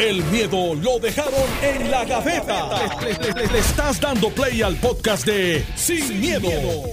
El miedo lo dejaron en la gaveta. Le, le- le- le estás dando play al podcast de Sin, miedo,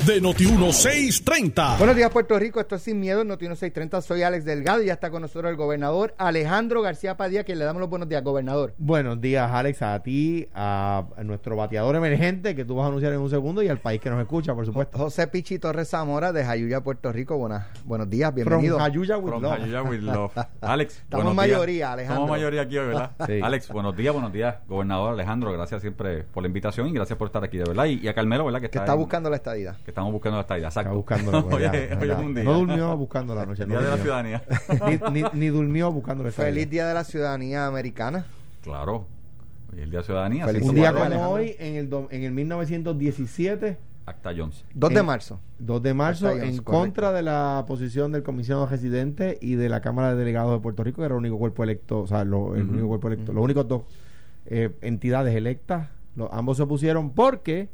de Noti1630. Buenos días, Puerto Rico. Esto es Sin Miedo, en Noti 1630. Soy Alex Delgado y ya está con nosotros el gobernador Alejandro García Padilla, que le damos los buenos días, gobernador. Buenos días, Alex, a ti, a, nuestro bateador emergente que tú vas a anunciar en un segundo y al país que nos escucha, por supuesto. José Pichi Torres Zamora, de Jayuya, Puerto Rico. Buenas, buenos días, From bienvenido. Jayuya with From love. Jayuya with love. Alex, Estamos buenos mayoría, días. Alejandro. Estamos mayoría aquí hoy, ¿verdad? Sí. Alex, buenos días, buenos días. Gobernador Alejandro, gracias siempre por la invitación y gracias por estar aquí, de verdad. Y, y a Carmelo, ¿verdad? que está, está en- buscando la estadía. Que estamos buscando la estadía. Exacto. Está buscando hoy, es, hoy es un día. No durmió buscando la noche. El no día de la ciudadanía. Ni, ni, ni durmió buscando la Feliz estadía. Día de la Ciudadanía Americana. claro. Hoy es el día de la ciudadanía. Feliz Un día como hoy, en el, do- en el 1917, Acta Jones. 2 de En- marzo. 2 de marzo, Acta en correcto. contra de la posición del comisionado residente y de la Cámara de Delegados de Puerto Rico, que era el único cuerpo electo, o sea, lo- el único cuerpo electo, los únicos dos eh, entidades electas, lo- ambos se opusieron porque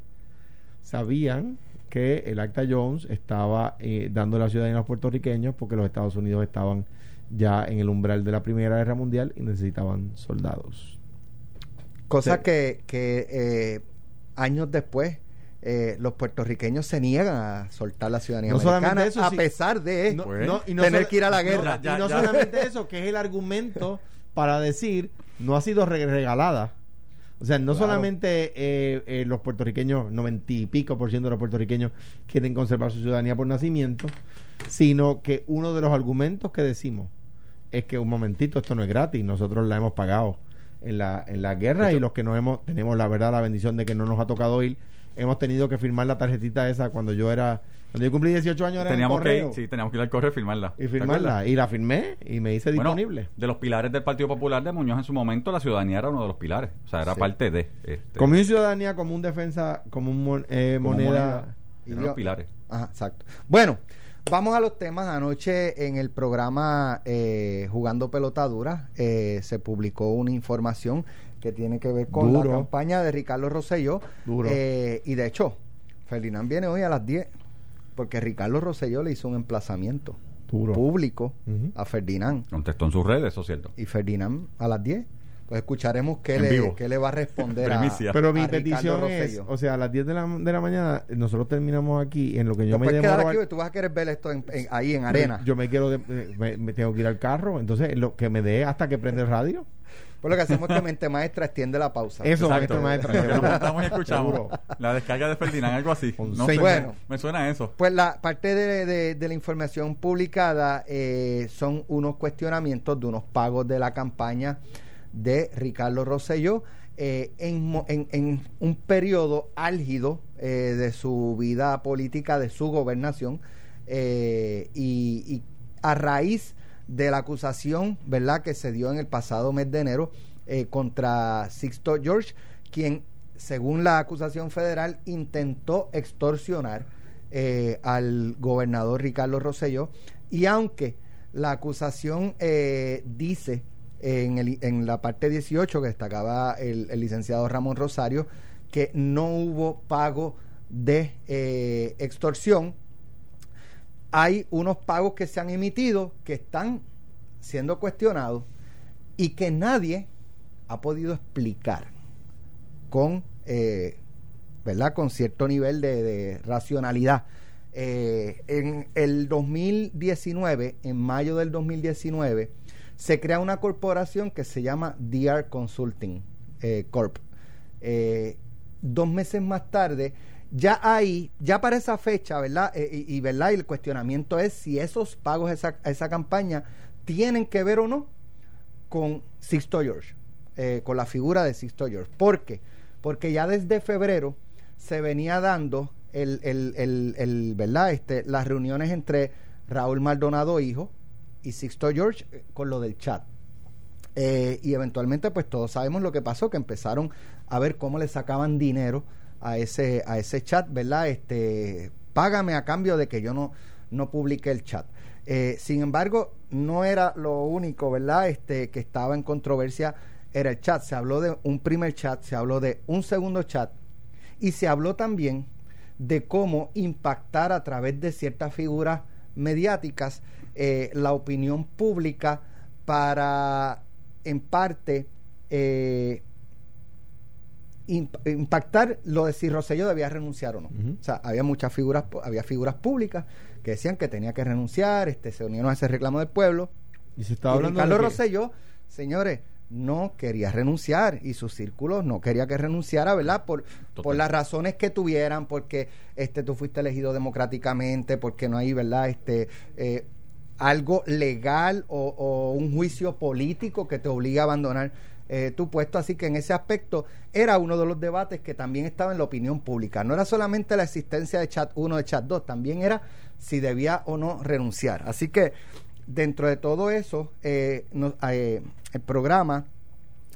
sabían que el Acta Jones estaba eh, dando la ciudadanía a los puertorriqueños porque los Estados Unidos estaban ya en el umbral de la Primera Guerra Mundial y necesitaban soldados. Cosa Sí. que, que eh, años después eh, los puertorriqueños se niegan a soltar la ciudadanía No solamente americana eso, a sí. pesar de No, Pues, no, y no tener que ir a la no, guerra. Ya, y no ya. solamente eso, que es el argumento para decir no ha sido re- regalada. O sea, no Claro. solamente eh, eh, los puertorriqueños, noventa y pico por ciento de los puertorriqueños quieren conservar su ciudadanía por nacimiento, sino que uno de los argumentos que decimos es que un momentito, esto no es gratis, nosotros la hemos pagado en la, en la guerra y los que no hemos, tenemos la verdad, la bendición de que no nos ha tocado ir, hemos tenido que firmar la tarjetita esa cuando yo era, cuando yo cumplí 18 años era en Teníamos que, ir, sí, teníamos que ir al correo y firmarla. y ¿Te firmarla. Y la firmé y me hice Bueno, disponible. de los pilares del Partido Popular de Muñoz en su momento, la ciudadanía era uno de los pilares. O sea, era Sí. parte de. Este, Como un ciudadanía, como un defensa, como un mon- eh, como moneda. eran Yo- los pilares. Ajá, exacto. Bueno, vamos a los temas. Anoche en el programa eh, Jugando Pelotadura eh, se publicó una información que tiene que ver con Duro. la campaña de Ricardo Rosselló. Duro. Eh, y de hecho, Ferdinand viene hoy a las 10 porque Ricardo Rosselló le hizo un emplazamiento Duro. público a Ferdinand. Contestó en sus redes, eso es cierto. Y Ferdinand a las 10. Pues escucharemos qué, le, qué le va a responder a. Pero a mi Ricardo petición es, Rosselló. o sea, a las 10 de la, de la mañana, nosotros terminamos aquí en lo que yo Te me demoro. aquí, tú vas a querer ver esto en- en- ahí en arena. Yo me quiero, de- eh, me, me tengo que ir al carro, entonces lo que me dé hasta que prende el radio. Pues lo que hacemos es que mente maestra extiende la pausa. Eso, Exacto. maestro, maestra. Que nos montamos y escuchamos. Seguro. La descarga de Ferdinand, algo así. No sé, Bueno. me suena a eso. Pues la parte de, de- de la información publicada eh, son unos cuestionamientos de unos pagos de la campaña de Ricardo Rosselló eh, en, mo- en- en un periodo álgido eh, de su vida política, de su gobernación, eh, y, y a raíz de la acusación, ¿verdad?, que se dio en el pasado mes de enero eh, contra Sixto George, quien, según la acusación federal, intentó extorsionar eh, al gobernador Ricardo Rosselló. Y aunque la acusación eh, dice en, el- en la parte 18 que destacaba el, licenciado Ramón Rosario que no hubo pago de eh, extorsión, hay unos pagos que se han emitido que están siendo cuestionados y que nadie ha podido explicar con, eh, ¿verdad? con cierto nivel de, racionalidad. Eh, en el 2019, en mayo del 2019, se crea una corporación que se llama DR Consulting eh, Corp. Dos meses más tarde, ya ahí, ya para esa fecha, ¿verdad? Eh, y, ¿verdad? Y el cuestionamiento es si esos pagos a esa, esa campaña tienen que ver o no con Sixto George, eh, con la figura de Sixto George. ¿Por qué? Porque ya desde febrero se venía dando el, el, el, ¿verdad? Este, las reuniones entre Raúl Maldonado hijo y Sixto George eh, con lo del chat. Y eventualmente, pues todos sabemos lo que pasó, que empezaron a ver cómo le sacaban dinero a ese, a ese chat, ¿verdad? Este, págame a cambio de que yo no, no publique el chat. Eh, sin embargo, no era lo único, ¿verdad? Este, que estaba en controversia era el chat. Se habló de un primer chat, se habló de un segundo chat y se habló también de cómo impactar a través de ciertas figuras mediáticas eh, la opinión pública para, en parte, eh, impactar lo de si Rosselló debía renunciar o no. O sea, había muchas figuras, había figuras públicas que decían que tenía que renunciar, este, se unieron a ese reclamo del pueblo. Y se está Y hablando Ricardo de Rosselló, señores, no quería renunciar y sus círculos no quería que renunciara, ¿verdad? Por, por las razones que tuvieran, porque este tú fuiste elegido democráticamente, porque no hay, ¿verdad? Este eh, algo legal o, o un juicio político que te obliga a abandonar eh, tu puesto. Así que en ese aspecto era uno de los debates que también estaba en la opinión pública. No era solamente la existencia de chat 1, de chat 2, también era si debía o no renunciar. Así que dentro de todo eso, eh, eh, el programa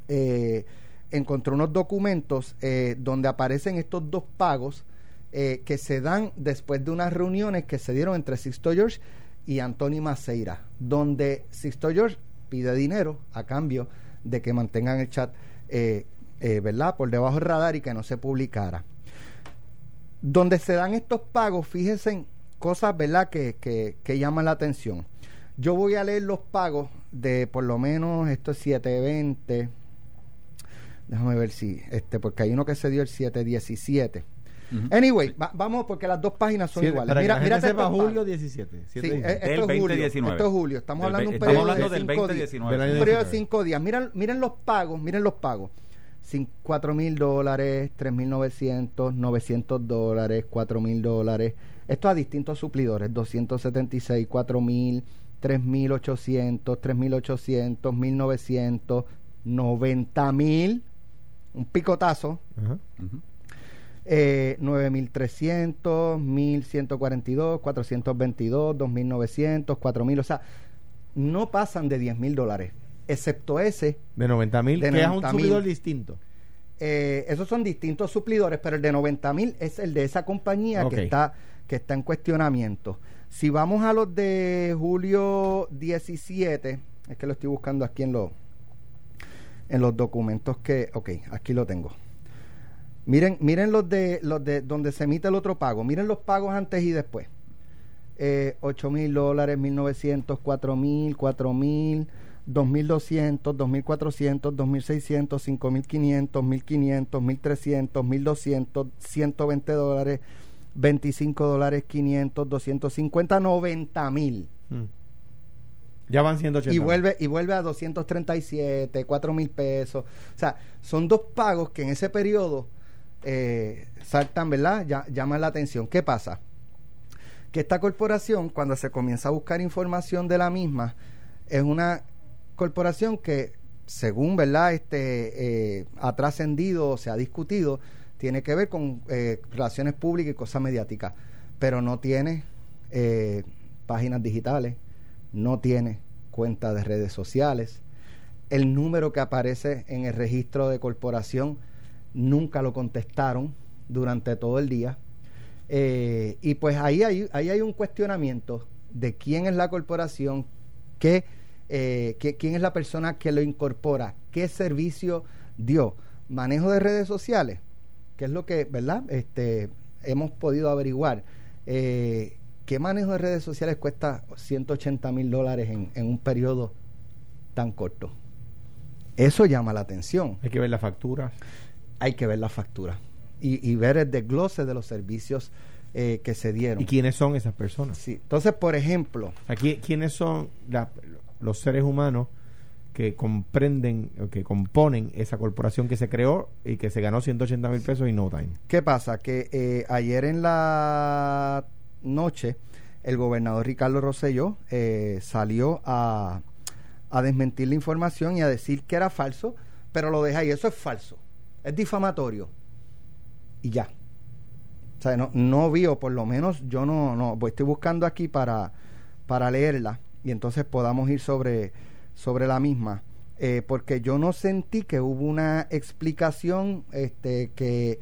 eh, encontró unos documentos donde aparecen estos dos pagos que se dan después de unas reuniones que se dieron entre Sixto George y Anthony Maceira, donde Sixto George pide dinero a cambio de que mantengan el chat, eh, eh, ¿verdad?, por debajo del radar y que no se publicara. Donde se dan estos pagos, fíjense en cosas, ¿verdad?, que, que, que llaman la atención. Yo voy a leer los pagos de por lo menos esto es 720. Déjame ver si, este, porque hay uno que se dio el 717. Ujú. Anyway, va- vamos porque las dos páginas son Siete- iguales. Para Mira, que la mira gente sepa, julio pagos. 17. Sí, siete eh, diecinueve. esto Del es julio. 2019. Esto es julio. Estamos Del hablando de un periodo estamos hablando de del cinco días. 2019. Del año Un periodo de 19. cinco días. Miren, miren los pagos, miren los pagos. Cin- Cuatro mil dólares, tres mil novecientos, novecientos dólares, cuatro mil dólares. Esto a distintos suplidores, 276, cuatro mil, tres mil ochocientos, tres mil ochocientos, mil novecientos, noventa mil, un picotazo, Ajá. Ujú. Eh, 9.300, 1.142, 422, 2.900, 4.000, o sea, no pasan de 10.000 dólares, excepto ese. De 90 mil, De que es un 90,000. subidor distinto. Eh, esos son distintos suplidores, pero el de 90.000 es el de esa compañía que, está, que está en cuestionamiento. Si vamos a los de julio 17, es que lo estoy buscando aquí en los, en los documentos que, ok, aquí lo tengo. Miren, miren los de los de donde se emite el otro pago. Miren los pagos antes y después. Eh, 8 mil dólares, 1900, 4 mil, 4 mil, 2200, 2400, 2600, 5500, 1500, 1300, 1200, 120 dólares, 25 dólares, 500, 250, 90 mil. Mm. Ya van 180. Y vuelve, y vuelve a 237, 4 mil pesos. O sea, son dos pagos que en ese periodo eh, saltan, ¿verdad? Ya, llaman la atención. ¿Qué pasa? Que esta corporación, cuando se comienza a buscar información de la misma, es una corporación que, según, ¿verdad? Este, eh, ha trascendido o se ha discutido, tiene que ver con eh, relaciones públicas y cosas mediáticas, pero no tiene páginas digitales, no tiene cuenta de redes sociales. El número que aparece en el registro de corporación nunca lo contestaron durante todo el día. Eh, y pues ahí hay, ahí hay un cuestionamiento de quién es la corporación, qué, eh, quién es la persona que lo incorpora, qué servicio dio, manejo de redes sociales, que es lo que, ¿verdad? Este, hemos podido averiguar. Eh, ¿Qué manejo de redes sociales cuesta 180 mil dólares en, en un periodo tan corto? Eso llama la atención. Hay que ver las facturas. Hay que ver la factura y, y ver el desglose de los servicios eh, que se dieron. ¿Y quiénes son esas personas? Sí. Entonces, por ejemplo, Aquí, ¿quiénes son la- los seres humanos que comprenden o que componen esa corporación que se creó y que se ganó 180 mil pesos en no time? ¿qué pasa? Que eh, ayer en la noche el gobernador Ricardo Rosselló eh, salió a, a desmentir la información y a decir que era falso, pero lo deja ahí. Eso es falso. Es difamatorio. Y ya. O sea, no, no vi, o por lo menos yo no, no, pues estoy buscando aquí para, para leerla y entonces podamos ir sobre, sobre la misma. Eh, porque yo no sentí que hubo una explicación este, que,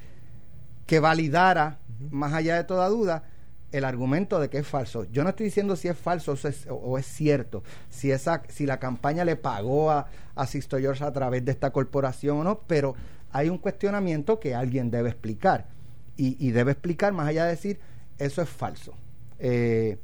que validara, más allá de toda duda, el argumento de que es falso. Yo no estoy diciendo si es falso o es, o es cierto, si esa, si la campaña le pagó a, a Sisto George a través de esta corporación o no, pero hay un cuestionamiento que alguien debe explicar. Y, y debe explicar más allá de decir eso es falso. Eh,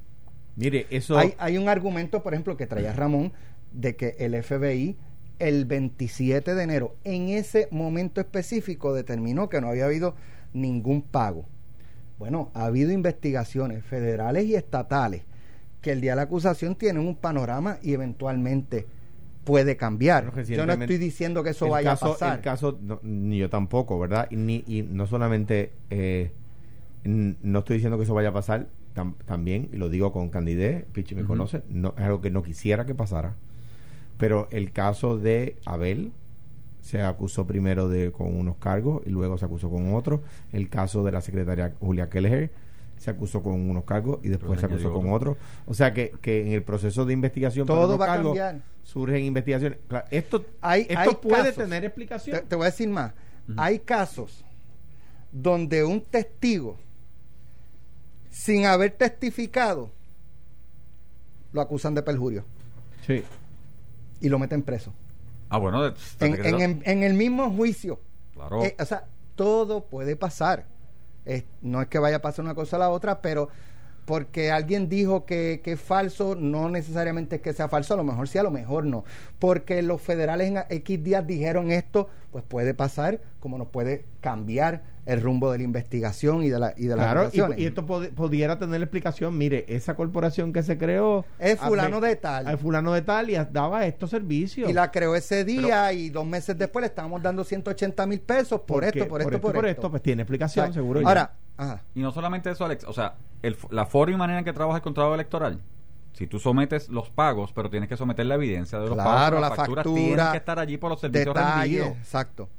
Mire, eso... Hay, hay un argumento, por ejemplo, que traía Ramón, de que el FBI el 27 de enero, en ese momento específico, determinó que no había habido ningún pago. Bueno, ha habido investigaciones federales y estatales que el día de la acusación tienen un panorama y eventualmente puede cambiar. Bueno, yo no estoy diciendo que eso vaya caso- a pasar. El caso, no, ni yo tampoco, ¿verdad? Y, ni, y no solamente, eh, no estoy diciendo que eso vaya a pasar tam- también, y lo digo con candidez, Pichi me conoce, no, es algo que no quisiera que pasara. Pero el caso de Abel se acusó primero de con unos cargos y luego se acusó con otros. El caso de la secretaria Julia Kelleher se acusó con unos cargos y después se acusó con otros. O sea que, que en el proceso de investigación Todo va a cambiar. surgen investigaciones. Claro, esto Hay- esto hay puede casos. tener explicación. Te, te voy a decir más. Hay casos donde un testigo, sin haber testificado, lo acusan de perjurio Sí. y lo meten preso. Ah, bueno, En, en- en- en el mismo juicio. claro. Eh, o sea, todo puede pasar. Es- no es que vaya a pasar una cosa a la otra, pero porque alguien dijo que, que es falso, no necesariamente es que sea falso, a lo mejor sí, a lo mejor no. Porque los federales en X días dijeron esto, pues puede pasar, como nos puede cambiar el rumbo de la investigación y de, la, y de las Claro, y, esto pod- pudiera tener la explicación. Mire, esa corporación que se creó. Es fulano a- de tal. a fulano de tal y daba estos servicios. Y la creó ese día y dos meses después le estábamos dando 180 mil pesos por esto, por esto, por, por esto. esto, pues tiene explicación, O sea, seguro. ya. Ahora, ajá. Y no solamente eso, Alex, o sea, el, la forma y manera en que trabaja el contrato electoral. Si tú sometes los pagos, pero tienes que someter la evidencia de los Claro, pagos, la las facturas factura, tienen que estar allí por los servicios Detalle, rendidos. exacto.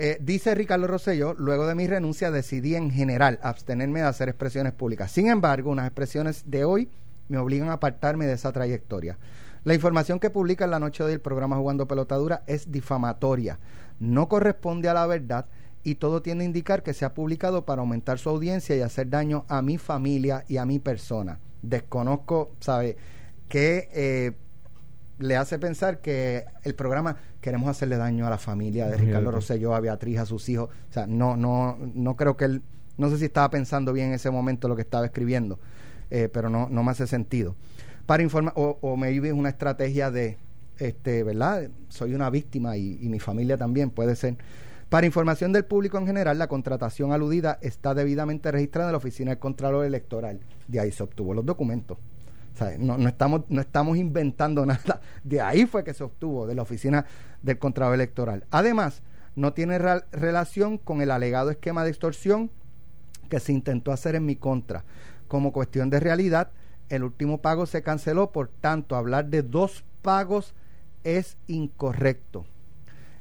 Eh, dice Ricardo Rosselló, luego de mi renuncia decidí en general abstenerme de hacer expresiones públicas. Sin embargo, unas expresiones de hoy me obligan a apartarme de esa trayectoria. La información que publica en la noche de hoy el programa Jugando Pelotadura es difamatoria, no corresponde a la verdad y todo tiende a indicar que se ha publicado para aumentar su audiencia y hacer daño a mi familia y a mi persona. Desconozco, ¿sabe? qué eh, le hace pensar que el programa queremos hacerle daño a la familia de Ricardo. Rosselló, a Beatriz, a sus hijos. O sea, no, no, no creo que él, no sé si estaba pensando bien en ese momento lo que estaba escribiendo, eh, pero no, no me hace sentido. Para informar, o, o maybe es una estrategia de, este, ¿verdad? Soy una víctima y, y mi familia también puede ser. Para información del público en general, la contratación aludida está debidamente registrada en la Oficina del Contralor Electoral. De ahí se obtuvo los documentos. No, estamos, no estamos inventando nada. De ahí fue que se obtuvo, de la oficina del Contralor Electoral. Además, no tiene relación con el alegado esquema de extorsión que se intentó hacer en mi contra. Como cuestión de realidad, el último pago se canceló, por tanto, hablar de dos pagos es incorrecto.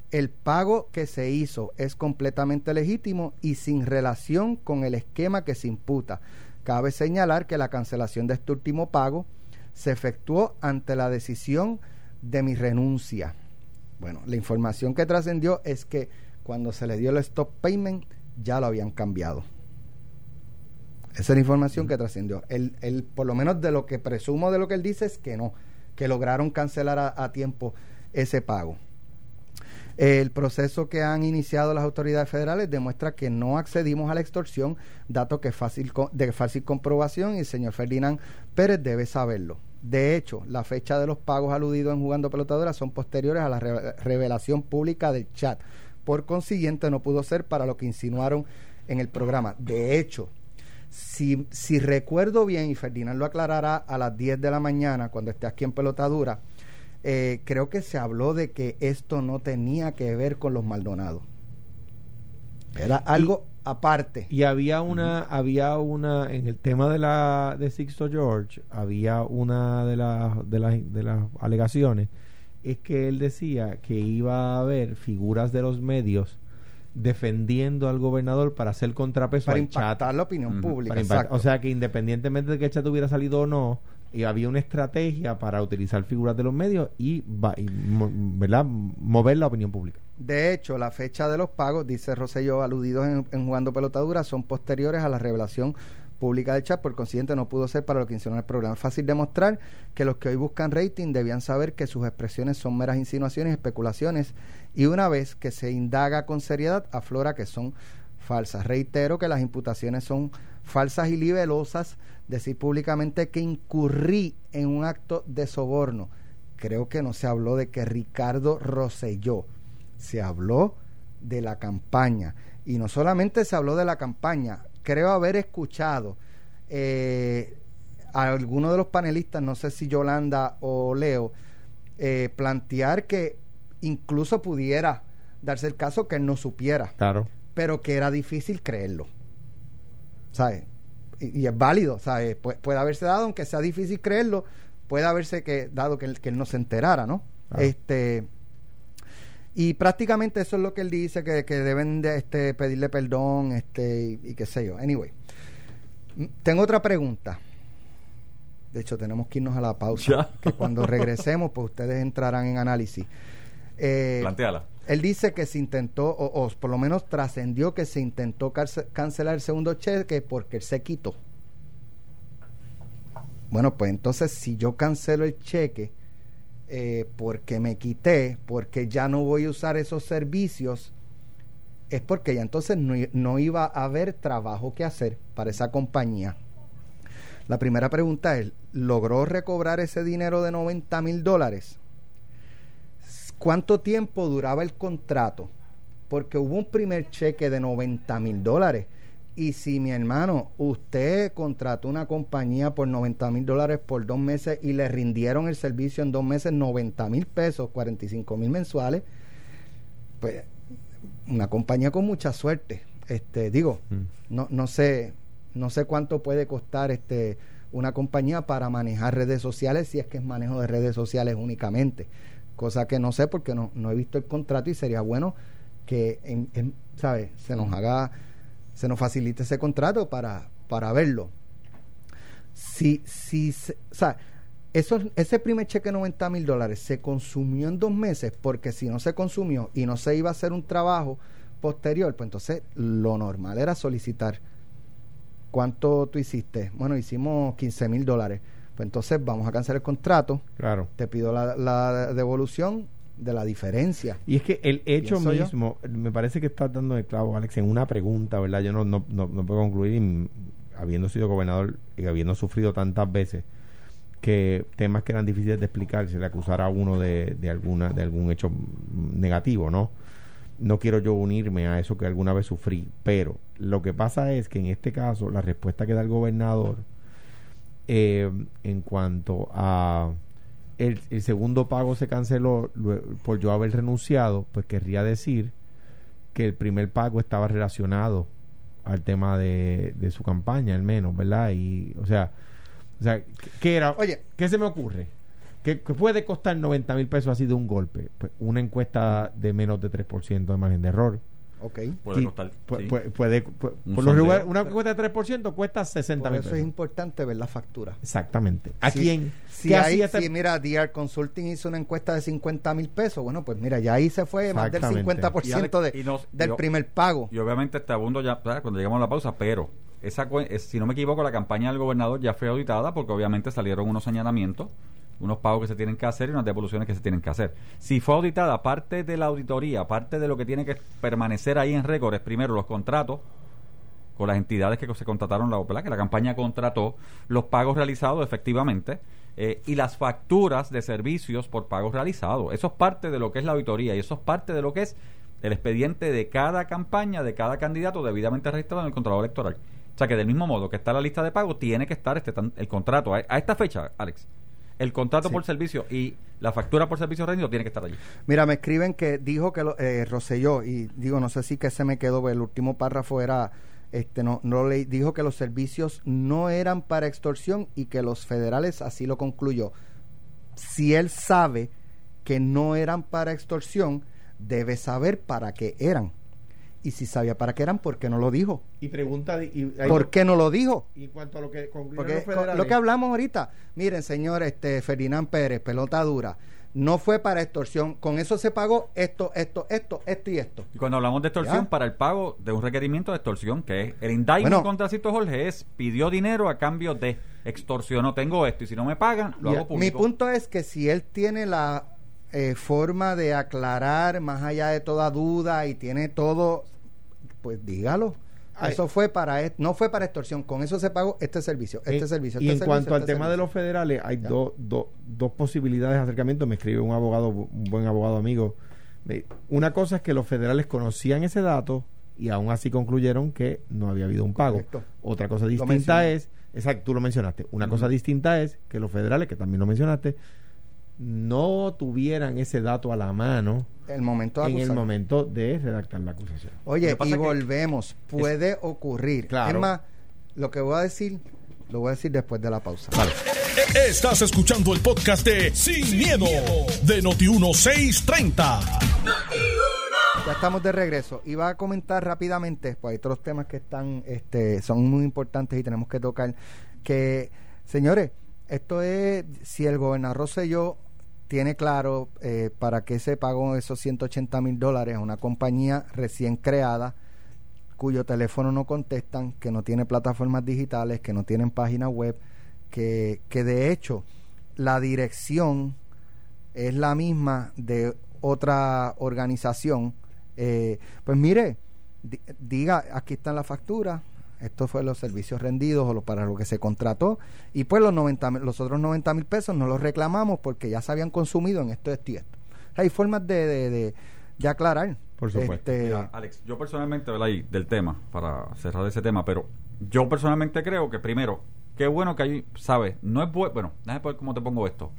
El pago que se hizo es completamente legítimo y sin relación con el esquema que se imputa. Cabe señalar que la cancelación de este último pago se efectuó ante la decisión de mi renuncia. Bueno, la información que trascendió es que cuando se le dio el stop payment ya lo habían cambiado. Esa es la información que trascendió. Él, él, por lo menos de lo que presumo de lo que él dice es que no, que lograron cancelar a, a tiempo ese pago. El proceso que han iniciado las autoridades federales demuestra que no accedimos a la extorsión, dato que es fácil de fácil comprobación y el señor Ferdinand Pérez debe saberlo. De hecho, la fecha de los pagos aludidos en Jugando Pelotadora son posteriores a la re- revelación pública del chat. Por consiguiente, no pudo ser para lo que insinuaron en el programa. De hecho, si, si recuerdo bien, y Ferdinand lo aclarará a las 10 de la mañana cuando esté aquí en Pelotadura, eh, creo que se habló de que esto no tenía que ver con los Maldonados. Era algo aparte. Y había una, había una, en el tema de la de Sixto George, había una de las de las de las alegaciones, es que él decía que iba a haber figuras de los medios defendiendo al gobernador para hacer contrapeso para al chat. impactar la opinión pública. Para impactar. exacto. O sea que independientemente de que el chat hubiera salido o no, y había una estrategia para utilizar figuras de los medios y, y ¿verdad? mover la opinión pública. De hecho, la fecha de los pagos, dice Rosselló, aludidos en, Jugando Pelotadura, son posteriores a la revelación pública del chat, por consiguiente no pudo ser para lo que insinuó el programa. Es fácil demostrar que los que hoy buscan rating debían saber que sus expresiones son meras insinuaciones especulaciones y una vez que se indaga con seriedad aflora que son falsas. Reitero que las imputaciones son falsas y libelosas decir públicamente que incurrí en un acto de soborno. Creo que no se habló de que Ricardo Rosselló, se habló de la campaña. Y no solamente se habló de la campaña, creo haber escuchado eh, a alguno de los panelistas, no sé si Yolanda o Leo, eh, plantear que incluso pudiera darse el caso que él no supiera. Claro. Pero que era difícil creerlo. ¿Sabes? Y, y es válido, ¿sabes? Pu- puede haberse dado, aunque sea difícil creerlo, puede haberse que, dado que él, que él no se enterara, ¿no? Este. Y prácticamente eso es lo que él dice, que, que deben de este, pedirle perdón, este, y, y qué sé yo. Anyway. Tengo otra pregunta. De hecho, tenemos que irnos a la pausa. Ya. Que cuando regresemos, pues ustedes entrarán en análisis. Eh, Plantéala. Él dice que se intentó, o, por lo menos trascendió que se intentó cancelar el segundo cheque porque él se quitó. Bueno, pues entonces si yo cancelo el cheque eh, porque me quité, porque ya no voy a usar esos servicios, es porque ya entonces no, no iba a haber trabajo que hacer para esa compañía. La primera pregunta es, ¿logró recobrar ese dinero de 90 mil dólares? ¿Cuánto tiempo duraba el contrato? Porque hubo un primer cheque de 90 mil dólares. Y si mi hermano, usted contrató una compañía por 90 mil dólares por dos meses y le rindieron el servicio en dos meses 90 mil pesos, 45 mil mensuales, pues una compañía con mucha suerte. Este, digo, Mm. no, no sé, no sé cuánto puede costar este una compañía para manejar redes sociales si es que es manejo de redes sociales únicamente. Cosa que no sé porque no, no he visto el contrato y sería bueno que en, se nos haga, se nos facilite ese contrato para, para verlo. Si, si, o sea, eso, ese primer cheque de 90 mil dólares se consumió en dos meses porque si no se consumió y no se iba a hacer un trabajo posterior, pues entonces lo normal era solicitar. ¿Cuánto tú hiciste? Bueno, hicimos 15 mil dólares. Pues entonces vamos a cancelar el contrato. Claro. Te pido la, la devolución de la diferencia. Y es que el hecho yo. mismo, me parece que estás dando el clavo, Alex, en una pregunta, ¿verdad? Yo no, no, no, no puedo concluir, y, habiendo sido gobernador y habiendo sufrido tantas veces, que temas que eran difíciles de explicar, se le acusara a uno de, de, alguna, de algún hecho negativo, ¿no? No quiero yo unirme a eso que alguna vez sufrí, pero lo que pasa es que en este caso la respuesta que da el gobernador eh, en cuanto a el, el segundo pago se canceló por yo haber renunciado, pues querría decir que el primer pago estaba relacionado al tema de, de su campaña, al menos, ¿verdad? Y, o sea, o sea, ¿qué- ¿qué era? Oye. ¿qué se me ocurre? ¿Qué, qué puede costar 90 mil pesos así de un golpe? Pues una encuesta de menos de 3% de margen de error. Ok. Puede Y costar. pu- sí. pu- puede, pu- Un por lo sondeo. regular, una encuesta de 3% cuesta 60 Por mil eso pesos. es importante ver la factura. Exactamente. ¿A Si- quién? Si, ¿Qué hay, hacía este- si mira, DR Consulting hizo una encuesta de 50 mil pesos, bueno, pues mira, ya ahí se fue más del Exactamente. 50% de, Y nos- del yo- primer pago. Y obviamente te abundo ya cuando llegamos a la pausa, pero esa si no me equivoco, la campaña del gobernador ya fue auditada porque obviamente salieron unos señalamientos, unos pagos que se tienen que hacer y unas devoluciones que se tienen que hacer. Si fue auditada, parte de la auditoría, parte de lo que tiene que permanecer ahí en récord es primero los contratos con las entidades que se contrataron, la, ¿verdad? que la campaña contrató, los pagos realizados efectivamente eh, y las facturas de servicios por pagos realizados. Eso es parte de lo que es la auditoría y eso es parte de lo que es el expediente de cada campaña, de cada candidato debidamente registrado en el contrato electoral. O sea que del mismo modo que está la lista de pagos, tiene que estar este el contrato. A esta fecha, Alex, el contrato Sí. por servicio y la factura por servicio rendido tiene que estar allí. Mira, me escriben que dijo que lo, eh, Rosselló, y digo, no sé si que se me quedó, el último párrafo era, este, no, no le dijo que los servicios no eran para extorsión y que los federales así lo concluyó. Si él sabe que no eran para extorsión, debe saber para qué eran. Y si sabía para qué eran, ¿por qué no lo dijo? Y pregunta. Y, ahí- ¿Por qué no lo dijo? y en cuanto a lo que Porque lo que hablamos ahorita, miren, señor este Ferdinand Pérez, pelota dura, no fue para extorsión, con eso se pagó esto, esto, esto, esto y esto. Y cuando hablamos de extorsión, Ya. para el pago de un requerimiento de extorsión, que es el indictment Bueno. contra Cito Jorge es pidió dinero a cambio de extorsionó, tengo esto y si no me pagan, lo Ya, hago Mi público. punto es que si él tiene la eh, forma de aclarar más allá de toda duda y tiene todo, pues dígalo. Ay. Eso fue para, e- no fue para extorsión, con eso se pagó este servicio, este En- servicio. y este en servicio, cuanto al este tema de los federales, hay dos dos- dos posibilidades de acercamiento. Me escribe un abogado, un buen abogado amigo. Una cosa es que los federales conocían ese dato y aún así concluyeron que no había habido un pago. Correcto. Otra cosa distinta es, exacto, tú lo mencionaste. Una cosa distinta es que los federales, que también lo mencionaste, no tuvieran ese dato a la mano El momento de en el momento de redactar la acusación. Oye, y volvemos. Puede ocurrir. Claro. Es más, lo que voy a decir, lo voy a decir después de la pausa. Estás escuchando el podcast de Sin, miedo, de Noti1630. Ya estamos de regreso. Iba a comentar rápidamente, pues hay otros temas que están, este, son muy importantes y tenemos que tocar. Que, señores, esto es, si el gobernador Rosselló tiene claro eh, para qué se pagó esos 180 mil dólares a una compañía recién creada, cuyo teléfono no contestan, que no tiene plataformas digitales, que no tienen página web, que, que de hecho la dirección es la misma de otra organización, eh, pues mire, di- diga, aquí están las facturas, esto fue los servicios rendidos o lo, para lo que se contrató, y pues los, 90, mil- los otros 90 mil pesos no los reclamamos porque ya se habían consumido en esto, esto y esto. Hay formas de, de, de- de aclarar. Por supuesto. Este, Mira, Alex, yo personalmente, ¿verdad? Y del tema, para cerrar ese tema, pero yo personalmente creo que primero, qué bueno que hay, ¿sabes? No es bueno, bueno, déjame ver cómo te pongo esto.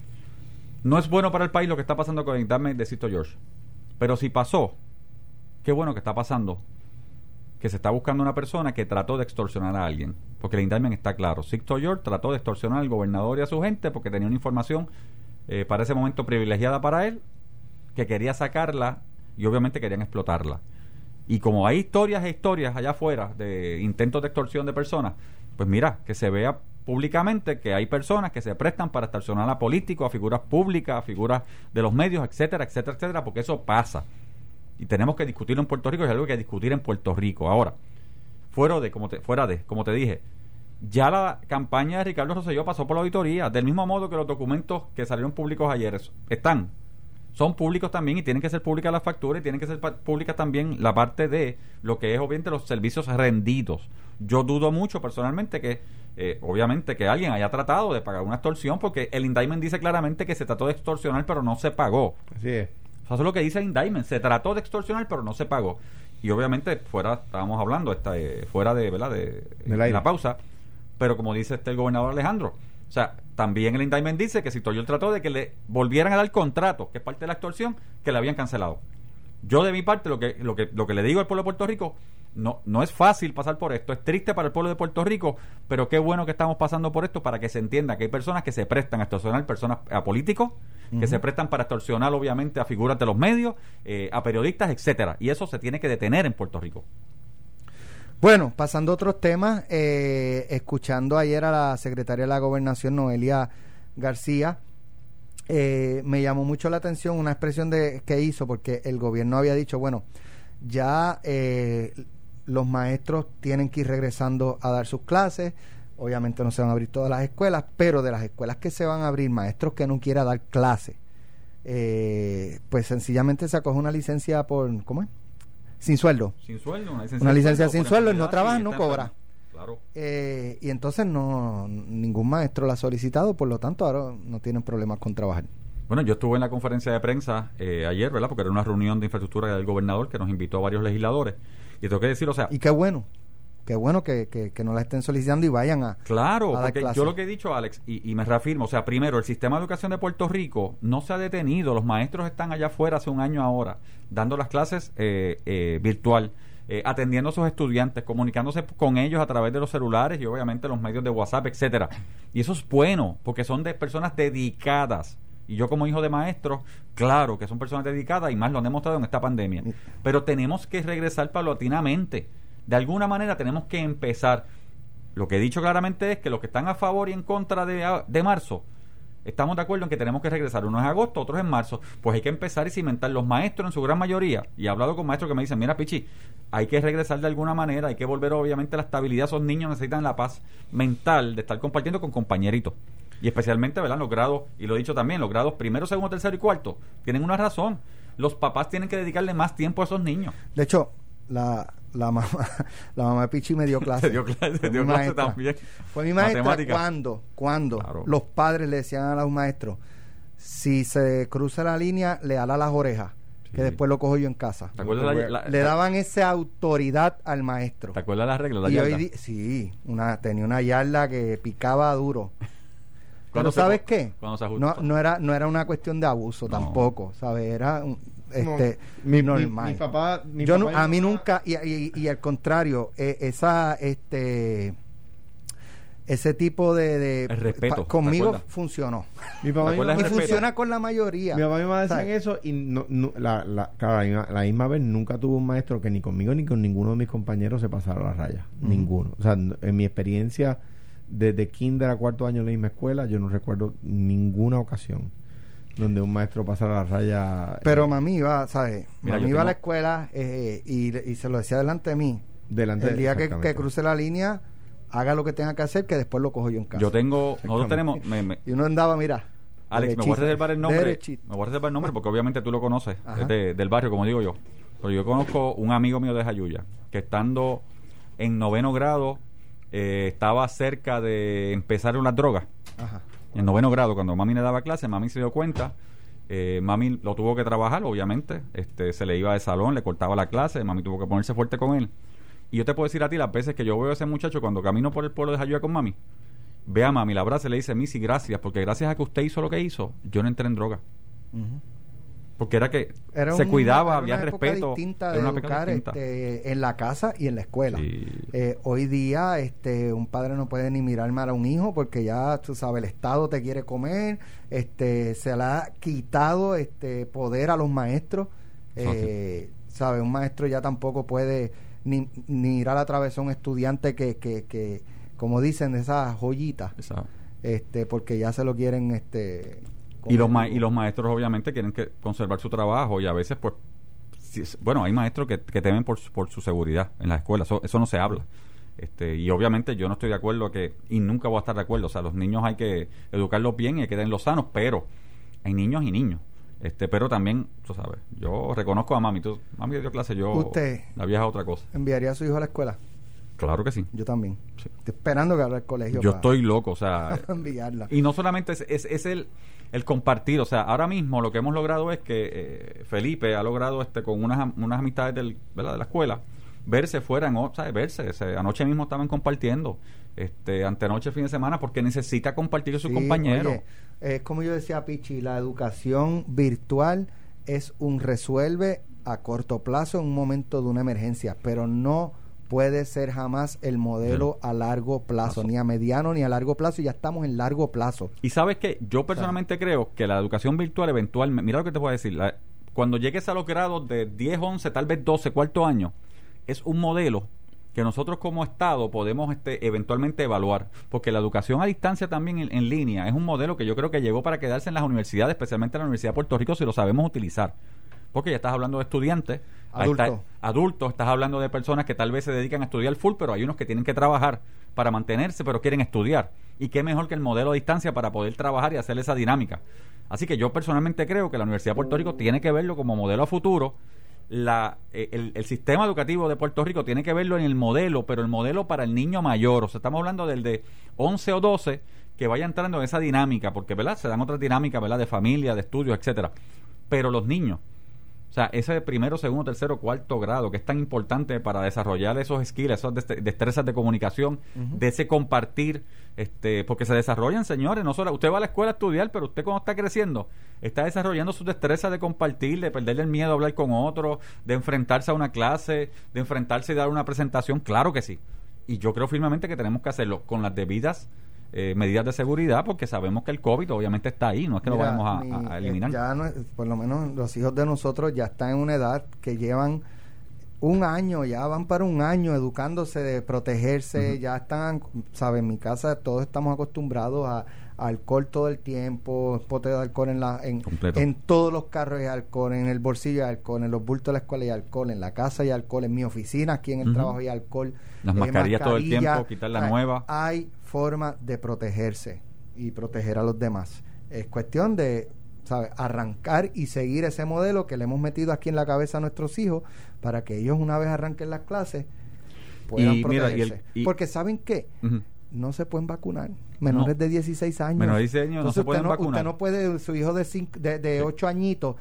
No es bueno para el país lo que está pasando con el indictment de Sisto George. Pero si pasó, qué bueno que está pasando que se está buscando una persona que trató de extorsionar a alguien. Porque el indictment está claro. Sixto George trató de extorsionar al gobernador y a su gente porque tenía una información eh, para ese momento privilegiada para él, que quería sacarla y obviamente querían explotarla. Y como hay historias e historias allá afuera de intentos de extorsión de personas, pues mira, que se vea públicamente que hay personas que se prestan para extorsionar a políticos, a figuras públicas, a figuras de los medios, etcétera, etcétera, etcétera, porque eso pasa. Y tenemos que discutirlo en Puerto Rico es algo que discutir en Puerto Rico. Ahora, fuera de, como te, fuera de, como te dije, ya la campaña de Ricardo Rosselló pasó por la auditoría, del mismo modo que los documentos que salieron públicos ayer es- están. Son públicos también y tienen que ser públicas las facturas y tienen que ser públicas también la parte de lo que es obviamente los servicios rendidos. Yo dudo mucho personalmente que, eh, obviamente, que alguien haya tratado de pagar una extorsión porque el indictment dice claramente que se trató de extorsionar pero no se pagó. Así es. Eso es lo que dice el indictment. Se trató de extorsionar, pero no se pagó. Y obviamente, fuera, estábamos hablando, esta, eh, fuera de, ¿verdad? De, la pausa. Pero como dice este el gobernador Alejandro, o sea, también el indictment dice que si Toyol trató de que le volvieran a dar contrato, que es parte de la extorsión, que le habían cancelado. Yo de mi parte lo que lo que lo que le digo al pueblo de Puerto Rico no no es fácil pasar por esto, es triste para el pueblo de Puerto Rico, pero qué bueno que estamos pasando por esto para que se entienda que hay personas que se prestan a extorsionar personas a políticos, que se prestan para extorsionar obviamente a figuras de los medios, eh, a periodistas, etcétera, y eso se tiene que detener en Puerto Rico. Bueno, pasando a otros temas, eh, escuchando ayer a la secretaria de la Gobernación, Noelia García, eh, me llamó mucho la atención una expresión de, que hizo, porque el gobierno había dicho, bueno, ya eh, los maestros tienen que ir regresando a dar sus clases, obviamente no se van a abrir todas las escuelas, pero de las escuelas que se van a abrir, maestros que no quieran dar clases, eh, pues sencillamente se acoge una licencia por, ¿cómo es? Sin sueldo. Sin sueldo, una licencia, Una licencia por sin sueldo, y no trabaja, no cobra. Claro. Eh, y entonces no ningún maestro la ha solicitado, por lo tanto ahora no tienen problemas con trabajar. Bueno, yo estuve en la conferencia de prensa eh, ayer, ¿verdad? Porque era una reunión de infraestructura del gobernador que nos invitó a varios legisladores. Y tengo que decir, o sea, Y qué bueno, qué bueno que, que, que no la estén solicitando y vayan a... Claro, a porque yo lo que he dicho, Alex, y, y me reafirmo, o sea, primero, el sistema de educación de Puerto Rico no se ha detenido. Los maestros están allá afuera hace un año ahora, dando las clases eh, eh, virtual, eh, atendiendo a sus estudiantes, comunicándose con ellos a través de los celulares y obviamente los medios de WhatsApp, etcétera. Y eso es bueno, porque son de personas dedicadas. Y yo como hijo de maestro, claro que son personas dedicadas y más lo han demostrado en esta pandemia. Pero tenemos que regresar paulatinamente. De alguna manera tenemos que empezar. Lo que he dicho claramente es que los que están a favor y en contra de, a- de marzo, estamos de acuerdo en que tenemos que regresar. Uno es agosto, otro es en marzo. Pues hay que empezar y cimentar los maestros en su gran mayoría. Y he hablado con maestros que me dicen, mira, Pichi, hay que regresar de alguna manera, hay que volver obviamente a la estabilidad. Esos niños necesitan la paz mental de estar compartiendo con compañeritos. Y especialmente, ¿verdad? Los grados, y lo he dicho también, los grados primero, segundo, tercero y cuarto, tienen una razón. Los papás tienen que dedicarle más tiempo a esos niños. De hecho, la, la mamá, la mamá de Pichi me dio clase. Dio clase, Fue dio mi clase maestra. también. Fue mi maestra Matemática. cuando, cuando Claro. los padres le decían a los maestros, si se cruza la línea, le ala las orejas, Sí. que después lo cojo yo en casa. ¿Te acuerdas la, la- Le daban esa autoridad al maestro. ¿Te acuerdas las reglas? La Y hoy sí, una, tenía una yarda que picaba duro. ¿Cuándo Pero ¿sabes qué? se No, era no era una cuestión de abuso No. tampoco, ¿sabes? Era un- este mi, mi- normal. mi papá, mi Yo papá a mi mí nunca y, y- y al contrario, eh, esa este ese tipo de, de- El respeto, pa- ¿te conmigo funcionó. Mi papá ¿Te y funciona con la mayoría. Mi papá y mi mamá decían ¿Sabes? eso y no, no- la, la, claro, la, misma, la misma vez nunca tuve un maestro que ni conmigo ni con ninguno de mis compañeros se pasara la raya. Ninguno. O sea, en mi experiencia desde kinder a cuarto año en la misma escuela, yo no recuerdo ninguna ocasión donde un maestro pasara la raya. Pero eh, mami iba, ¿sabes? Mira, mami iba a la escuela eh, y, y se lo decía delante de mí. delante El día que, cruce la línea, haga lo que tenga que hacer, que después lo cojo yo en casa. Yo tengo, nosotros tenemos, me- me- Y uno andaba, mira. Alex, me voy a reservar el nombre. derechito. Me voy a reservar el nombre porque obviamente tú lo conoces, Ajá. es de- del barrio, como digo yo. Pero yo conozco un amigo mío de Jayuya que estando en noveno grado eh, estaba cerca de empezar unas drogas. Ajá. En noveno grado, cuando mami le daba clase, mami se dio cuenta. eh, mami lo tuvo que trabajar, obviamente. Este, se le iba de salón, le cortaba la clase. Mami tuvo que ponerse fuerte con él. Y yo te puedo decir a ti las veces que yo veo a ese muchacho cuando camino por el pueblo de Jayuya con mami. Ve a mami, la abraza y le dice, Missy, gracias, porque gracias a que usted hizo lo que hizo, yo no entré en droga. Porque era que Era se una- cuidaba, era había una respeto. distinta era de una época educar distinta. este, en la casa y en la escuela. Sí. Eh, hoy día este, un padre no puede ni mirar mal a un hijo porque ya, tú sabes, el Estado te quiere comer, este, se le ha quitado este poder a los maestros. Eh, ¿Sabes? Un maestro ya tampoco puede ni, ni mirar a través a un estudiante que, que, que, como dicen, de esas joyitas, este, porque ya se lo quieren... este Y los, ma- y los maestros obviamente quieren que conservar su trabajo y a veces pues si es- bueno hay maestros que, que temen por, su- por su seguridad en las escuelas eso, eso no se habla este y obviamente yo no estoy de acuerdo que y nunca voy a estar de acuerdo o sea los niños hay que educarlos bien y hay que tenerlos sanos pero hay niños y niños este pero también tú sabes yo reconozco a mami tú mami dio clase yo Usted. la vieja otra cosa ¿Enviaría a su hijo a la escuela? claro que sí Yo también. Sí. Estoy esperando que abra el colegio. yo para- estoy loco o sea enviarla. Y no solamente es, es, es el, el compartir, o sea, ahora mismo lo que hemos logrado es que eh, Felipe ha logrado este con unas, unas amistades del, ¿verdad? de la escuela, verse fuera, en, o- ¿sabes? verse, se- anoche mismo estaban compartiendo, este antenoche, fin de semana, porque necesita compartir con sus Sí, compañeros. oye, es como yo decía, Pichi, la educación virtual es un resuelve a corto plazo en un momento de una emergencia, pero no puede ser jamás el modelo a largo plazo, Plazo. ni a mediano ni a largo plazo, y ya estamos en largo plazo. Y sabes que yo personalmente creo que la educación virtual eventualmente, mira lo que te puedo decir, la- cuando llegues a los grados de 10, 11, tal vez 12, cuarto año, es un modelo que nosotros como Estado podemos este, eventualmente evaluar, porque la educación a distancia también en, en línea es un modelo que yo creo que llegó para quedarse en las universidades, especialmente en la Universidad de Puerto Rico, si lo sabemos utilizar. Porque ya estás hablando de estudiantes, ahí está- Adultos. estás hablando de personas que tal vez se dedican a estudiar full, pero hay unos que tienen que trabajar para mantenerse, pero quieren estudiar. Y qué mejor que el modelo a distancia para poder trabajar y hacer esa dinámica. Así que yo personalmente creo que la Universidad de Puerto Rico tiene que verlo como modelo a futuro. La, eh, el, el sistema educativo de Puerto Rico tiene que verlo en el modelo, pero el modelo para el niño mayor. O sea, estamos hablando del de 11 o 12 que vaya entrando en esa dinámica, porque ¿verdad? se dan otras dinámicas ¿verdad? de familia, de estudios, etcétera. Pero los niños, o sea, ese primero, segundo, tercero, cuarto grado, que es tan importante para desarrollar esos skills, esas dest- destrezas de comunicación, de ese compartir, este, porque se desarrollan, señores, no solo, usted va a la escuela a estudiar, pero usted cuando está creciendo, está desarrollando sus destrezas de compartir, de perderle el miedo a hablar con otros, de enfrentarse a una clase, de enfrentarse y dar una presentación, claro que sí. Y yo creo firmemente que tenemos que hacerlo con las debidas eh, medidas de seguridad, porque sabemos que el COVID obviamente está ahí, no es que Mira, lo vamos a- mi- a, a eh, eliminar. ya no por lo menos los hijos de nosotros ya están en una edad que llevan un año, ya van para un año educándose de protegerse, ya están, ¿sabes? En mi casa todos estamos acostumbrados a, a alcohol todo el tiempo, pote de alcohol en la en, en todos los carros hay alcohol, en el bolsillo hay alcohol, en los bultos de la escuela hay alcohol, en la casa hay alcohol, en mi oficina, aquí en el trabajo hay alcohol. Las eh, mascarillas todo el mascarilla. tiempo, quitar la nueva. Hay forma de protegerse y proteger a los demás. Es cuestión de ¿sabes? Arrancar y seguir ese modelo que le hemos metido aquí en la cabeza a nuestros hijos para que ellos una vez arranquen las clases puedan Y mira, y el- protegerse. y- Porque ¿saben qué? No se pueden vacunar. Menores No. de 16 años. Menores de 16 años no se usted pueden no, vacunar. Usted no puede, su hijo de, cinco- de, de 8 añitos,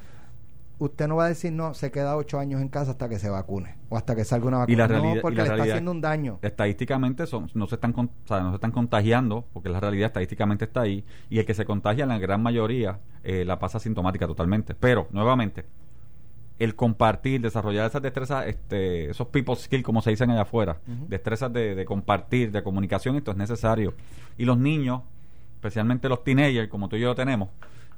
usted no va a decir, no, se queda 8 años en casa hasta que se vacune o hasta que salga una vacuna. Y la realidad- no, porque y la le está haciendo un daño. estadísticamente son, no se están o sea, no se están contagiando porque la realidad estadísticamente está ahí y el que se contagia en la gran mayoría eh, la pasa sintomática totalmente pero nuevamente el compartir desarrollar esas destrezas este, esos people skills como se dicen allá afuera destrezas de, de compartir de comunicación esto es necesario y los niños especialmente los teenagers como tú y yo tenemos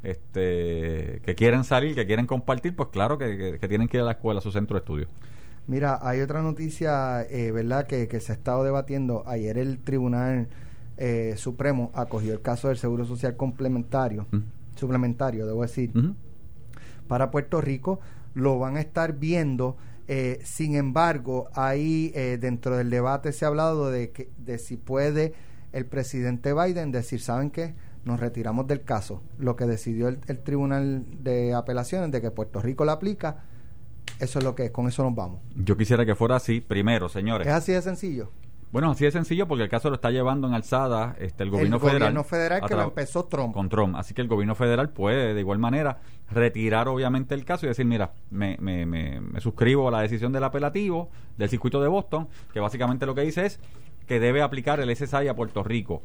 este que quieren salir que quieren compartir pues claro que, que- que tienen que ir a la escuela a su centro de estudio Mira, hay otra noticia, eh, ¿verdad?, que, que se ha estado debatiendo. Ayer el Tribunal eh, Supremo acogió el caso del Seguro Social complementario, suplementario, debo decir, para Puerto Rico. Lo van a estar viendo. eh, sin embargo, ahí eh, dentro del debate se ha hablado de, que, de si puede el presidente Biden decir, ¿saben qué? Nos retiramos del caso. Lo que decidió el, el Tribunal de Apelaciones de que Puerto Rico la aplica, eso es lo que es, con eso nos vamos. yo quisiera que fuera así primero señores Es así de sencillo. Bueno, así de sencillo porque el caso lo está llevando en alzada este, el gobierno el federal. gobierno federal que lo empezó Trump. Con Trump. Así que el gobierno federal puede, de igual manera, retirar obviamente el caso y decir, mira, me, me, me, me suscribo a la decisión del apelativo del circuito de Boston, que básicamente lo que dice es que debe aplicar el SSI a Puerto Rico.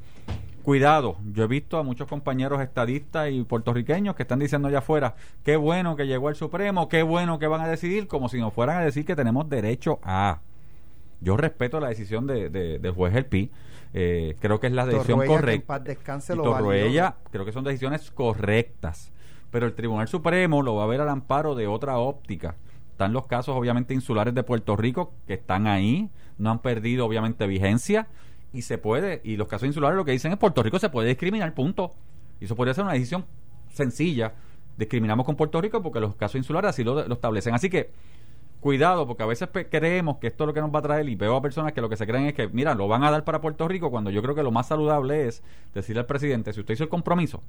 Cuidado, yo he visto a muchos compañeros estadistas y puertorriqueños que están diciendo allá afuera, qué bueno que llegó el Supremo, qué bueno que van a decidir, como si nos fueran a decir que tenemos derecho a... Yo respeto la decisión de, de- del juez El Pi. Eh, creo que es la decisión Torroella, que en correcta. paz descanse, Y creo que son decisiones correctas. Pero el Tribunal Supremo lo va a ver al amparo de otra óptica. Están los casos, obviamente, insulares de Puerto Rico que están ahí, no han perdido, obviamente, vigencia. Y se puede, y los casos insulares lo que dicen es Puerto Rico se puede discriminar, punto. Y eso podría ser una decisión sencilla. Discriminamos con Puerto Rico porque los casos insulares así lo, lo establecen. Así que cuidado, porque a veces pe- creemos que esto es lo que nos va a traer y veo a personas que lo que se creen es que, mira, lo van a dar para Puerto Rico cuando yo creo que lo más saludable es decirle al presidente, si usted hizo el compromiso,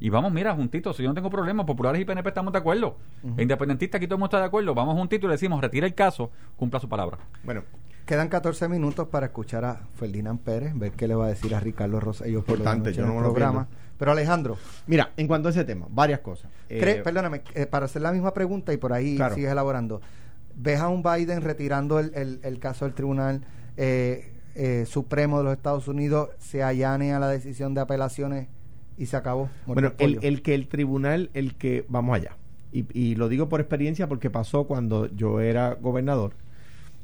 y vamos, mira, juntitos, si yo no tengo problema, populares y PNP estamos de acuerdo, e independentistas aquí todo el mundo está de acuerdo, vamos juntitos y le decimos, retira el caso, cumpla su palabra. Bueno, Quedan 14 minutos para escuchar a Ferdinand Pérez, ver qué le va a decir a Ricardo Rosselló Importante, yo en no el programa. Pero Alejandro, mira, en cuanto a ese tema, varias cosas. Eh, perdóname, eh, para hacer la misma pregunta y por ahí Claro. sigues elaborando. ¿Ves a un Biden retirando el, el- el caso del Tribunal eh, eh, Supremo de los Estados Unidos, se allane a la decisión de apelaciones y se acabó? Bueno, el, el que el tribunal, el que, vamos allá, y, y lo digo por experiencia porque pasó cuando yo era gobernador,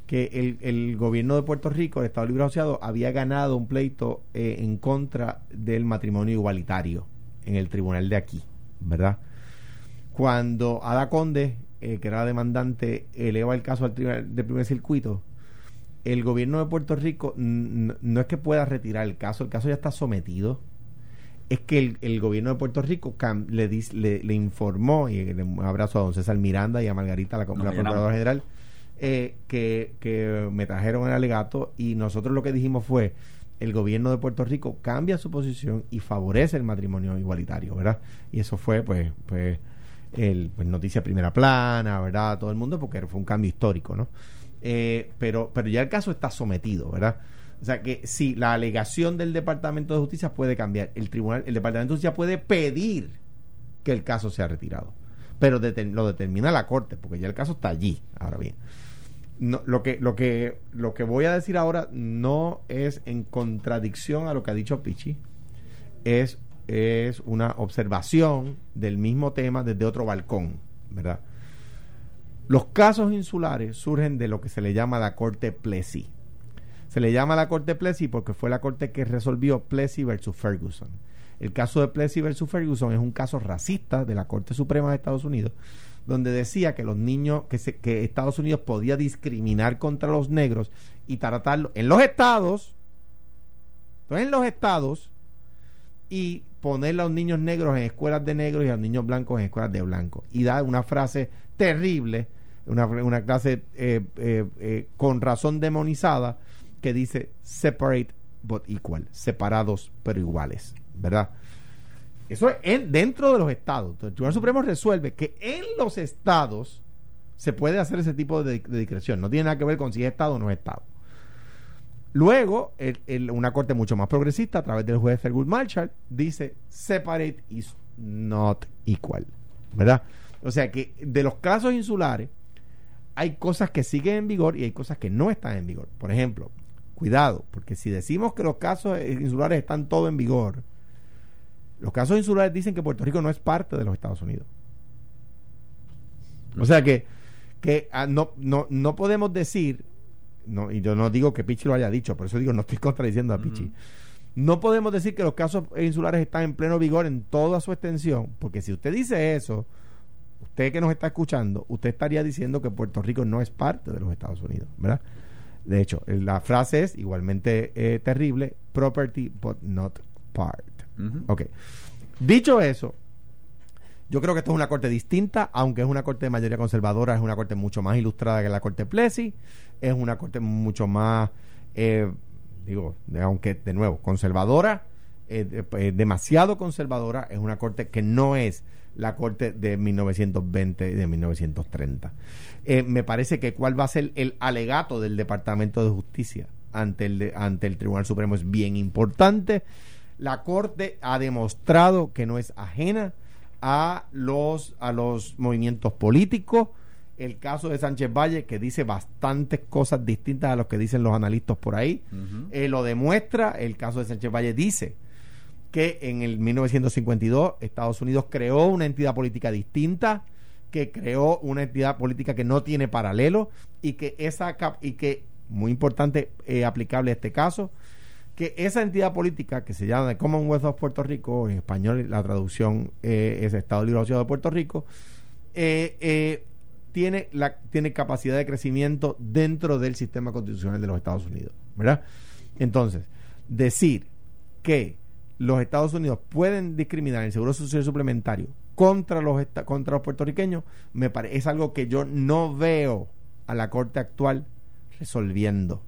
que el, el gobierno de Puerto Rico, el Estado Libre Asociado, había ganado un pleito eh, en contra del matrimonio igualitario en el tribunal de aquí, ¿verdad? Cuando Ada Conde, eh, que era la demandante, eleva el caso al tribunal de primer circuito, el gobierno de Puerto Rico no es que pueda retirar el caso, el caso ya está sometido es que el, el gobierno de Puerto Rico le, dis- le, le informó, y le- un abrazo a don César Miranda y a Margarita, la, la. Procuradora General, eh, que, que me trajeron el alegato y nosotros lo que dijimos fue, el gobierno de Puerto Rico cambia su posición y favorece el matrimonio igualitario, ¿verdad? Y eso fue, pues, pues, el, pues noticia primera plana, ¿verdad? Todo el mundo, porque fue un cambio histórico, ¿no? Eh, pero, pero ya el caso está sometido, ¿verdad? O sea que si la alegación del Departamento de Justicia puede cambiar, el tribunal, el Departamento de Justicia puede pedir que el caso sea retirado, pero lo determina la corte, porque ya el caso está allí. Ahora bien, no, lo que lo que lo que voy a decir ahora no es en contradicción a lo que ha dicho Pichi, es es una observación del mismo tema desde otro balcón, ¿verdad? Los casos insulares surgen de lo que se le llama la Corte Plessy. Se le llama la Corte Plessy porque fue la corte que resolvió Plessy versus Ferguson. El caso de Plessy versus Ferguson es un caso racista de la Corte Suprema de Estados Unidos, donde decía que los niños, que, se- que Estados Unidos podía discriminar contra los negros y tratarlos en los estados, en los estados, y poner a los niños negros en escuelas de negros y a los niños blancos en escuelas de blancos. Y da una frase terrible, una, una clase eh, eh, eh, con razón demonizada, que dice separate but equal, separados pero iguales, ¿verdad? Eso es en- dentro de los estados. Entonces, el Tribunal Supremo resuelve que en los estados se puede hacer ese tipo de, discreción. No tiene nada que ver con si es estado o no es estado. Luego, una corte mucho más progresista, a través del juez Thurgood Marshall, dice separate is not equal. ¿Verdad? O sea que de los casos insulares, hay cosas que siguen en vigor y hay cosas que no están en vigor. Por ejemplo, cuidado, porque si decimos que los casos insulares están todos en vigor, los casos insulares dicen que Puerto Rico no es parte de los Estados Unidos. O sea que, que ah, no, no, no podemos decir, no, y yo no digo que Pichi lo haya dicho, por eso digo, no estoy contradiciendo a Pichi. No podemos decir que los casos insulares están en pleno vigor en toda su extensión, porque si usted dice eso, usted que nos está escuchando, usted estaría diciendo que Puerto Rico no es parte de los Estados Unidos, ¿verdad? De hecho, la frase es igualmente eh, terrible, property but not part. Ujú. Ok. Dicho eso, yo creo que esto es una corte distinta, aunque es una corte de mayoría conservadora, es una corte mucho más ilustrada que la corte Plessy, es una corte mucho más, eh, digo, aunque de nuevo, conservadora, eh, eh, demasiado conservadora, es una corte que no es la corte de 1920 y de 1930. Eh, me parece que cuál va a ser el alegato del Departamento de Justicia ante el, ante el Tribunal Supremo es bien importante. La Corte ha demostrado que no es ajena a los, a los movimientos políticos. El caso de Sánchez Valle, que dice bastantes cosas distintas a lo que dicen los analistas por ahí, eh, lo demuestra. El caso de Sánchez Valle dice que en el 1952 Estados Unidos creó una entidad política distinta, que creó una entidad política que no tiene paralelo y que esa y que muy importante eh, aplicable a este caso que esa entidad política que se llama the Commonwealth of Puerto Rico en español la traducción eh, es Estado Libre Asociado de Puerto Rico eh, eh, tiene la tiene capacidad de crecimiento dentro del sistema constitucional de los Estados Unidos ¿verdad? entonces decir que los Estados Unidos pueden discriminar el seguro social suplementario contra los contra los puertorriqueños me pare- es algo que yo no veo a la corte actual resolviendo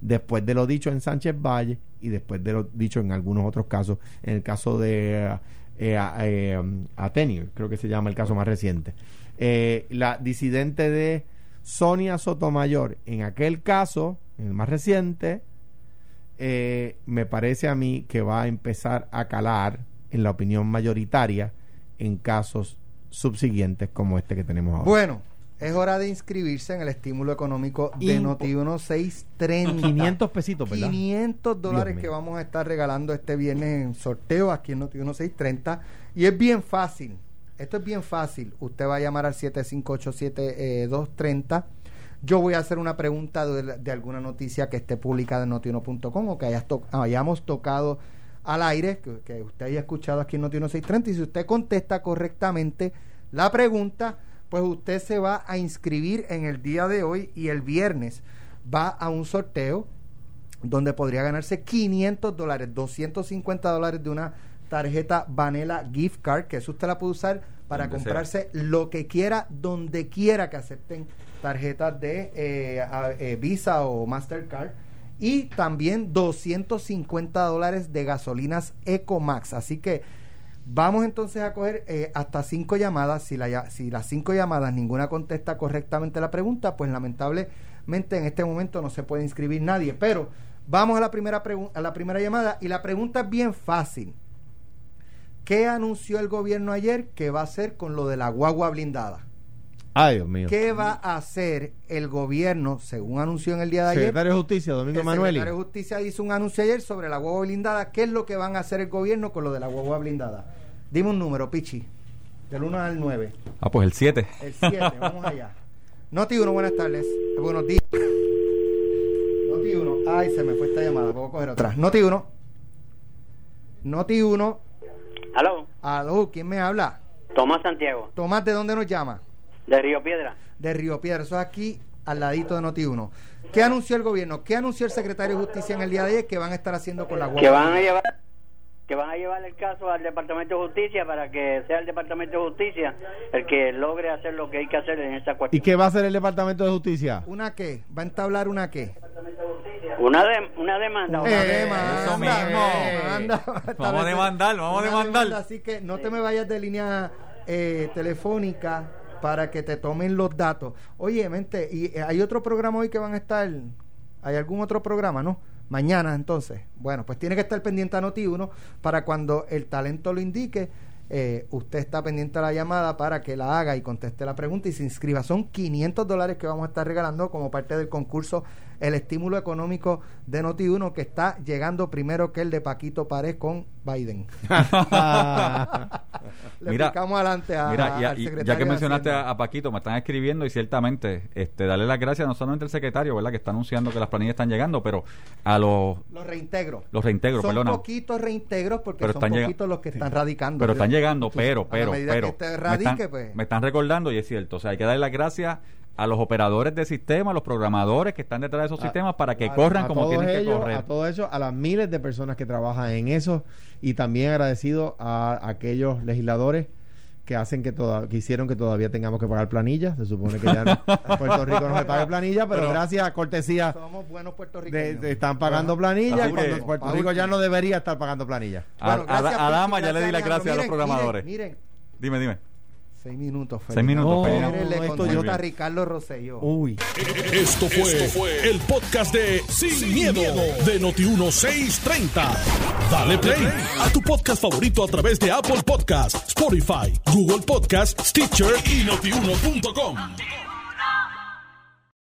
después de lo dicho en Sánchez Valle y después de lo dicho en algunos otros casos en el caso de eh, eh, eh, Ateneo creo que se llama el caso más reciente Eh, la disidente de Sonia Sotomayor en aquel caso el más reciente me parece a mí que va a empezar a calar en la opinión mayoritaria en casos subsiguientes como este que tenemos ahora. Bueno, es hora de inscribirse en el estímulo económico de Impo- Noti 1630. 500 pesitos, ¿verdad? 500 dólares que vamos a estar regalando este viernes en sorteo aquí en Noti 1630. Y es bien fácil. Esto es bien fácil. Usted va a llamar al 7587-230. Yo voy a hacer una pregunta de, de alguna noticia que esté publicada en notiuno.com o que hayas to- hayamos tocado al aire, que, que usted haya escuchado aquí en Noti 1630. Y si usted contesta correctamente la pregunta, pues usted se va a inscribir en el día de hoy y el viernes va a un sorteo donde podría ganarse 500 dólares, 250 dólares de una tarjeta Vanilla Gift Card, que eso usted la puede usar para comprarse lo que quiera, donde quiera que acepten tarjetas de eh, a- eh, Visa o Mastercard. Y también 250 dólares de gasolinas Ecomax. Así que vamos entonces a coger eh, hasta cinco llamadas. Si, la las cinco llamadas ninguna contesta correctamente la pregunta, pues lamentablemente en este momento no se puede inscribir nadie. Pero vamos a la primera, a la primera llamada y la pregunta es bien fácil. ¿Qué anunció el gobierno ayer que va a hacer con lo de la guagua blindada? Ay, Dios mío. ¿Qué va a hacer el gobierno, según anunció en el día de ayer? Secretario de Justicia, Domingo El Manueli. secretario de Justicia hizo un anuncio ayer sobre la guagua blindada. ¿Qué es lo que van a hacer el gobierno con lo de la guagua blindada? Dime un número, Pichi. Del 1 al 9. Ah, pues el 7. El 7, vamos allá. Noti 1, buenas tardes. Buenos días. Noti 1. Ay, se me fue esta llamada. Puedo coger otra. Noti 1. Noti 1. Aló, Aló, ¿quién me habla? Tomás Santiago, Tomás, ¿de dónde nos llama? De Río Piedra. de Río Piedra, eso es aquí al ladito de Noti 1. ¿Qué anunció el gobierno? ¿Qué anunció el secretario de Justicia en el día de ayer que van a estar haciendo con la guagua? Que van a llevar que van a llevar el caso al Departamento de Justicia para que sea el Departamento de Justicia el que logre hacer lo que hay que hacer en esta ¿Y cuestión. qué va a hacer el Departamento de Justicia? ¿Una qué? ¿Va a entablar una qué? Una, de, una demanda. Una Eh, demanda. eso mismo. demanda. Vamos a demandar, vamos a demandar. demanda, Así que no te me vayas de línea eh, telefónica para que te tomen los datos. Oye, mente, ¿y eh, hay otro programa hoy que van a estar? ¿Hay algún otro programa, no? Mañana, entonces. Bueno, pues tiene que estar pendiente a Noti1 para cuando el talento lo indique. eh, usted está pendiente a la llamada para que la haga y conteste la pregunta y se inscriba. Son 500 dólares que vamos a estar regalando como parte del concurso El Estímulo Económico de Noti1 que está llegando primero que el de Paquito Párez con Biden. Le Mira, adelante a, Mira, ya, al secretario ya que mencionaste a, a Paquito, me están escribiendo y ciertamente este, darle las gracias no solamente al secretario, ¿verdad? Que está anunciando que las planillas están llegando, pero a los, Los reintegros. los reintegros, son perdona. poquitos reintegros porque Pero son están poquitos los que están radicando. Pero están llegando, pero, pero, pero. que usted me, radique, están, pues, me están recordando y es cierto. O sea, hay que darle las gracias a los operadores de sistemas, a los programadores que están detrás de esos A- sistemas para que a- corran a como todos tienen que correr. A todo eso, a las miles de personas que trabajan en eso y también agradecido a aquellos legisladores que hacen que toda, que hicieron que todavía tengamos que pagar planillas. Se supone que ya no- Puerto Rico no se paga planilla, pero, Pero- gracias a cortesía somos buenos de, puertorriqueños. de- están pagando planillas cuando Puerto Rico ya no debería estar pagando planillas. A, Bueno, a- Dama ya le di las gracias a los programadores. Miren, miren, Dime, dime. Seis minutos. Félix. Seis minutos, Mire, le esto yo- a Ricardo Rosselló. Uy. Esto fue, el podcast de Sin, miedo, de Noti1630. Dale play a tu podcast favorito a través de Apple Podcasts, Spotify, Google Podcasts, Stitcher y notiuno.com.